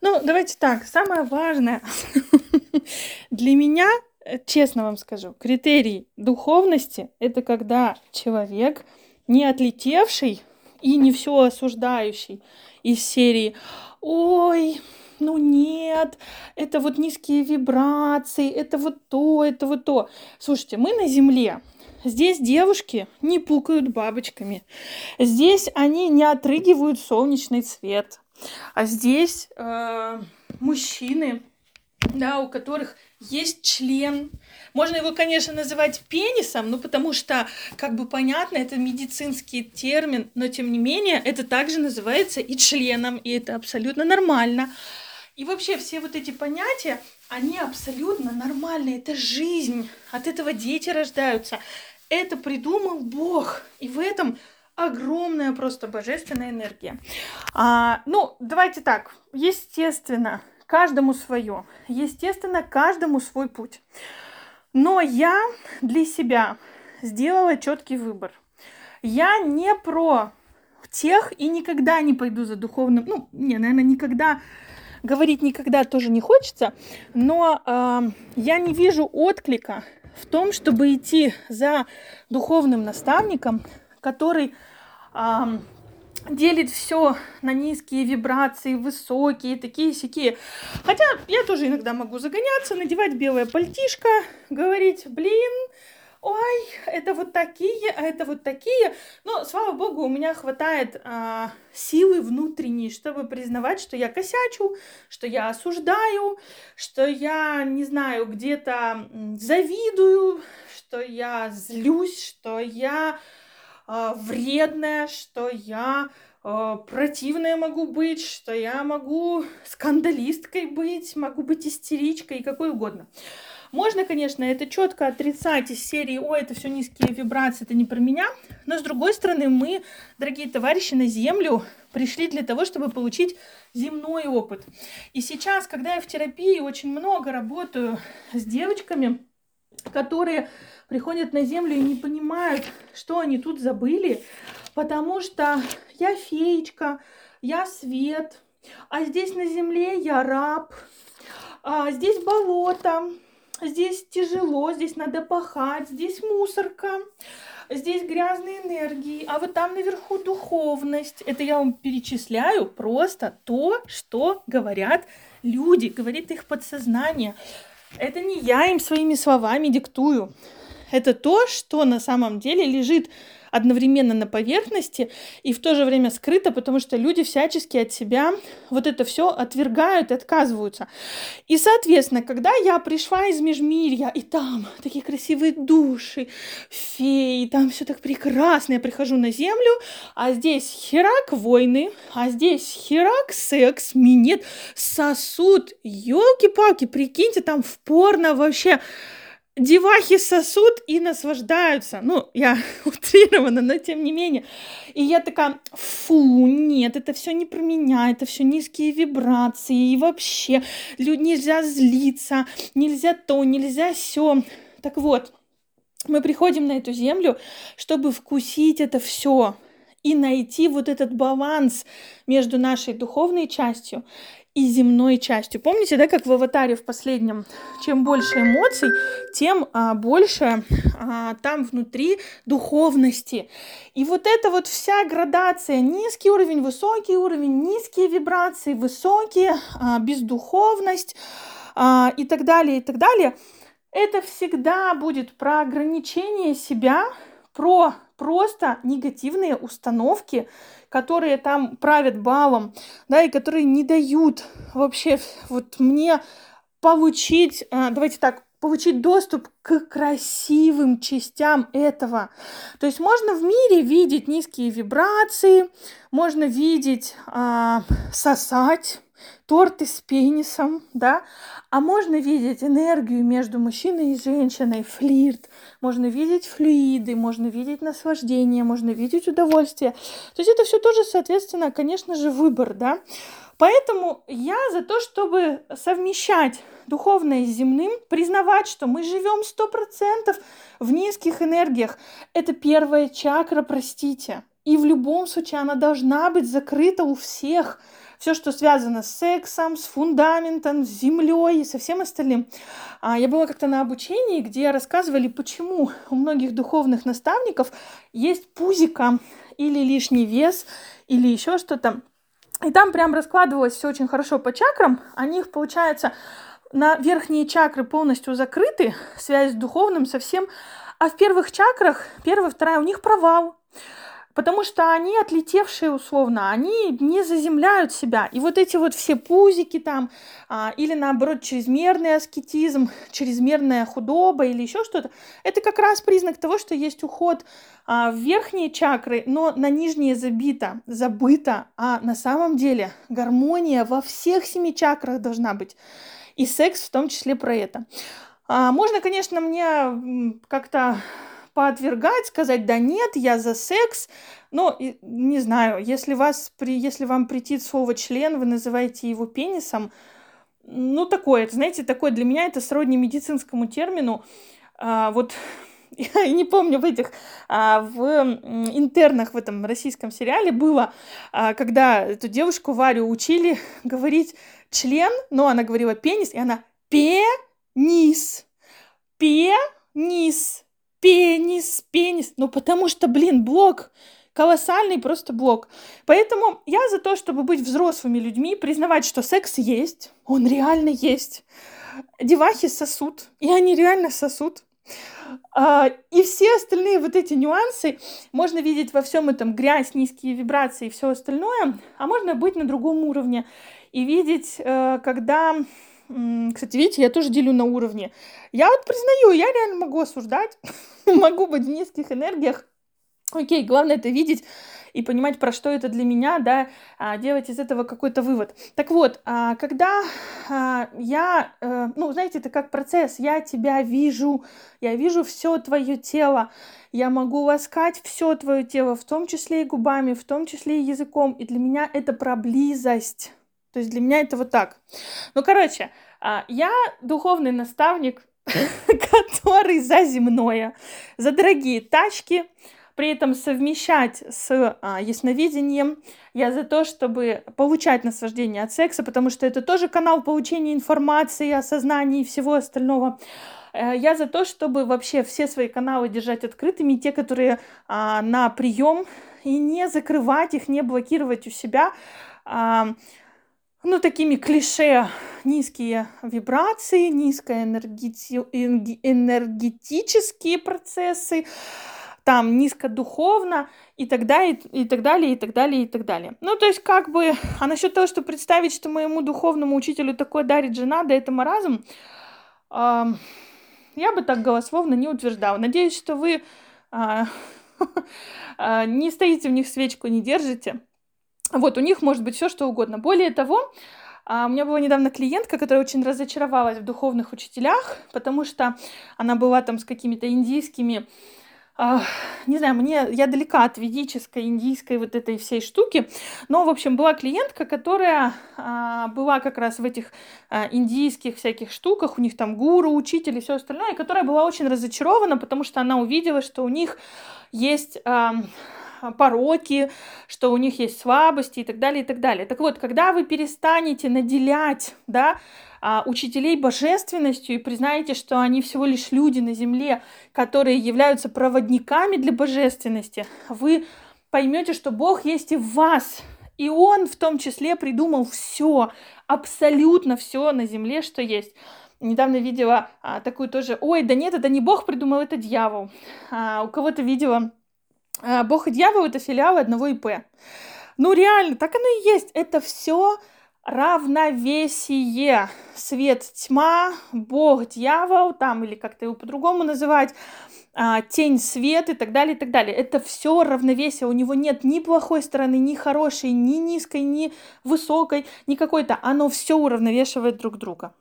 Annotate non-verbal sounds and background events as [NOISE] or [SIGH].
Ну, давайте так, самое важное [LAUGHS] для меня, э, честно вам скажу, критерий духовности – это когда человек не отлетевший и не все осуждающий из серии «Ой, ну нет, это вот низкие вибрации, это вот то, это вот то». Слушайте, мы на Земле, Здесь девушки не пукают бабочками. Здесь они не отрыгивают солнечный цвет. А здесь э, мужчины, да, у которых есть член. Можно его, конечно, называть пенисом, ну потому что, как бы понятно, это медицинский термин, но тем не менее это также называется и членом, и это абсолютно нормально. И вообще все вот эти понятия, они абсолютно нормальные. Это жизнь. От этого дети рождаются. Это придумал Бог. И в этом огромная просто божественная энергия. А, ну, давайте так. Естественно, каждому свое. Естественно, каждому свой путь. Но я для себя сделала четкий выбор. Я не про тех и никогда не пойду за духовным. Ну, не, наверное, никогда говорить никогда тоже не хочется, но э, я не вижу отклика в том, чтобы идти за духовным наставником, который э, делит все на низкие вибрации, высокие, такие сякие. Хотя я тоже иногда могу загоняться, надевать белое пальтишко, говорить, блин, ой, это вот такие, а это вот такие. Но, слава богу, у меня хватает а, силы внутренней, чтобы признавать, что я косячу, что я осуждаю, что я, не знаю, где-то завидую, что я злюсь, что я а, вредная, что я а, противная могу быть, что я могу скандалисткой быть, могу быть истеричкой и какой угодно. Можно, конечно, это четко отрицать из серии «Ой, это все низкие вибрации, это не про меня», но с другой стороны, мы, дорогие товарищи, на Землю пришли для того, чтобы получить земной опыт. И сейчас, когда я в терапии очень много работаю с девочками, которые приходят на Землю и не понимают, что они тут забыли, потому что я феечка, я свет, а здесь на Земле я раб, а здесь болото, здесь тяжело, здесь надо пахать, здесь мусорка, здесь грязные энергии, а вот там наверху духовность. Это я вам перечисляю просто то, что говорят люди, говорит их подсознание. Это не я им своими словами диктую. Это то, что на самом деле лежит одновременно на поверхности и в то же время скрыто, потому что люди всячески от себя вот это все отвергают и отказываются. И, соответственно, когда я пришла из Межмирья, и там такие красивые души, феи, там все так прекрасно, я прихожу на землю, а здесь херак войны, а здесь херак секс, минет, сосуд, елки-палки, прикиньте, там в порно вообще девахи сосут и наслаждаются. Ну, я [LAUGHS] утрирована, но тем не менее. И я такая, фу, нет, это все не про меня, это все низкие вибрации, и вообще люд, нельзя злиться, нельзя то, нельзя все. Так вот, мы приходим на эту землю, чтобы вкусить это все и найти вот этот баланс между нашей духовной частью и земной частью. Помните, да, как в аватаре в последнем, чем больше эмоций, тем а, больше а, там внутри духовности. И вот эта вот вся градация, низкий уровень, высокий уровень, низкие вибрации, высокие, а, бездуховность а, и так далее, и так далее, это всегда будет про ограничение себя, про просто негативные установки, которые там правят балом, да, и которые не дают вообще вот мне получить, а, давайте так, получить доступ к красивым частям этого. То есть можно в мире видеть низкие вибрации, можно видеть а, сосать, торты с пенисом, да, а можно видеть энергию между мужчиной и женщиной, флирт, можно видеть флюиды, можно видеть наслаждение, можно видеть удовольствие. То есть это все тоже, соответственно, конечно же, выбор, да. Поэтому я за то, чтобы совмещать духовное с земным, признавать, что мы живем сто процентов в низких энергиях. Это первая чакра, простите. И в любом случае она должна быть закрыта у всех все, что связано с сексом, с фундаментом, с землей и со всем остальным. А, я была как-то на обучении, где рассказывали, почему у многих духовных наставников есть пузика или лишний вес, или еще что-то. И там прям раскладывалось все очень хорошо по чакрам. У них, получается, на верхние чакры полностью закрыты, связь с духовным совсем. А в первых чакрах, первая, вторая, у них провал потому что они отлетевшие условно, они не заземляют себя. И вот эти вот все пузики там, а, или наоборот чрезмерный аскетизм, [LAUGHS] чрезмерная худоба или еще что-то, это как раз признак того, что есть уход а, в верхние чакры, но на нижние забито, забыто, а на самом деле гармония во всех семи чакрах должна быть. И секс в том числе про это. А, можно, конечно, мне как-то поотвергать, сказать, да нет, я за секс. Но, не знаю, если, вас, при, если вам претит слово член, вы называете его пенисом, ну, такое, знаете, такое для меня это сродни медицинскому термину. А, вот [LAUGHS] я не помню в этих, а, в интернах в этом российском сериале было, а, когда эту девушку Варю учили [LAUGHS] говорить член, но она говорила пенис, и она пенис, пенис, пенис, пенис. Ну, потому что, блин, блок колоссальный просто блок. Поэтому я за то, чтобы быть взрослыми людьми, признавать, что секс есть, он реально есть. Девахи сосут, и они реально сосут. А, и все остальные вот эти нюансы можно видеть во всем этом грязь, низкие вибрации и все остальное, а можно быть на другом уровне и видеть, э, когда кстати, видите, я тоже делю на уровне. Я вот признаю, я реально могу осуждать, [LAUGHS] могу быть в низких энергиях. Окей, главное это видеть и понимать, про что это для меня, да, а, делать из этого какой-то вывод. Так вот, а, когда а, я, э, ну, знаете, это как процесс, я тебя вижу, я вижу все твое тело, я могу ласкать все твое тело, в том числе и губами, в том числе и языком, и для меня это про близость. То есть для меня это вот так. Ну, короче, а, я духовный наставник, [LAUGHS] который за земное, за дорогие тачки, при этом совмещать с а, ясновидением. Я за то, чтобы получать наслаждение от секса, потому что это тоже канал получения информации, осознания и всего остального. Э, я за то, чтобы вообще все свои каналы держать открытыми, те, которые а, на прием, и не закрывать их, не блокировать у себя. А, ну, такими клише низкие вибрации, низкие энергети... энергетические процессы, там низкодуховно и так далее, и так далее, и так далее, и так далее. Ну, то есть, как бы, а насчет того, что представить, что моему духовному учителю такое дарит жена, да это маразм, э, я бы так голословно не утверждала. Надеюсь, что вы э, [LAUGHS] не стоите в них свечку, не держите. Вот, у них может быть все, что угодно. Более того, а, у меня была недавно клиентка, которая очень разочаровалась в духовных учителях, потому что она была там с какими-то индийскими Uh, не знаю, мне, я далека от ведической, индийской вот этой всей штуки, но, в общем, была клиентка, которая uh, была как раз в этих индийских всяких штуках, у них там гуру, учитель и все остальное, которая была очень разочарована, потому что она увидела, что у них есть пороки, что у них есть слабости и так далее, и так далее. Так вот, когда вы перестанете наделять, да, а, учителей божественностью и признаете, что они всего лишь люди на земле, которые являются проводниками для божественности, вы поймете, что Бог есть и в вас, и Он в том числе придумал все, абсолютно все на земле, что есть. Недавно видела а, такую тоже, ой, да нет, это не Бог придумал, это дьявол. А, у кого-то видела Бог и дьявол это филиалы одного ИП. Ну реально, так оно и есть. Это все равновесие. Свет, тьма, Бог, дьявол, там, или как-то его по-другому называть, а, тень, свет и так далее, и так далее. Это все равновесие. У него нет ни плохой стороны, ни хорошей, ни низкой, ни высокой, ни какой-то. Оно все уравновешивает друг друга.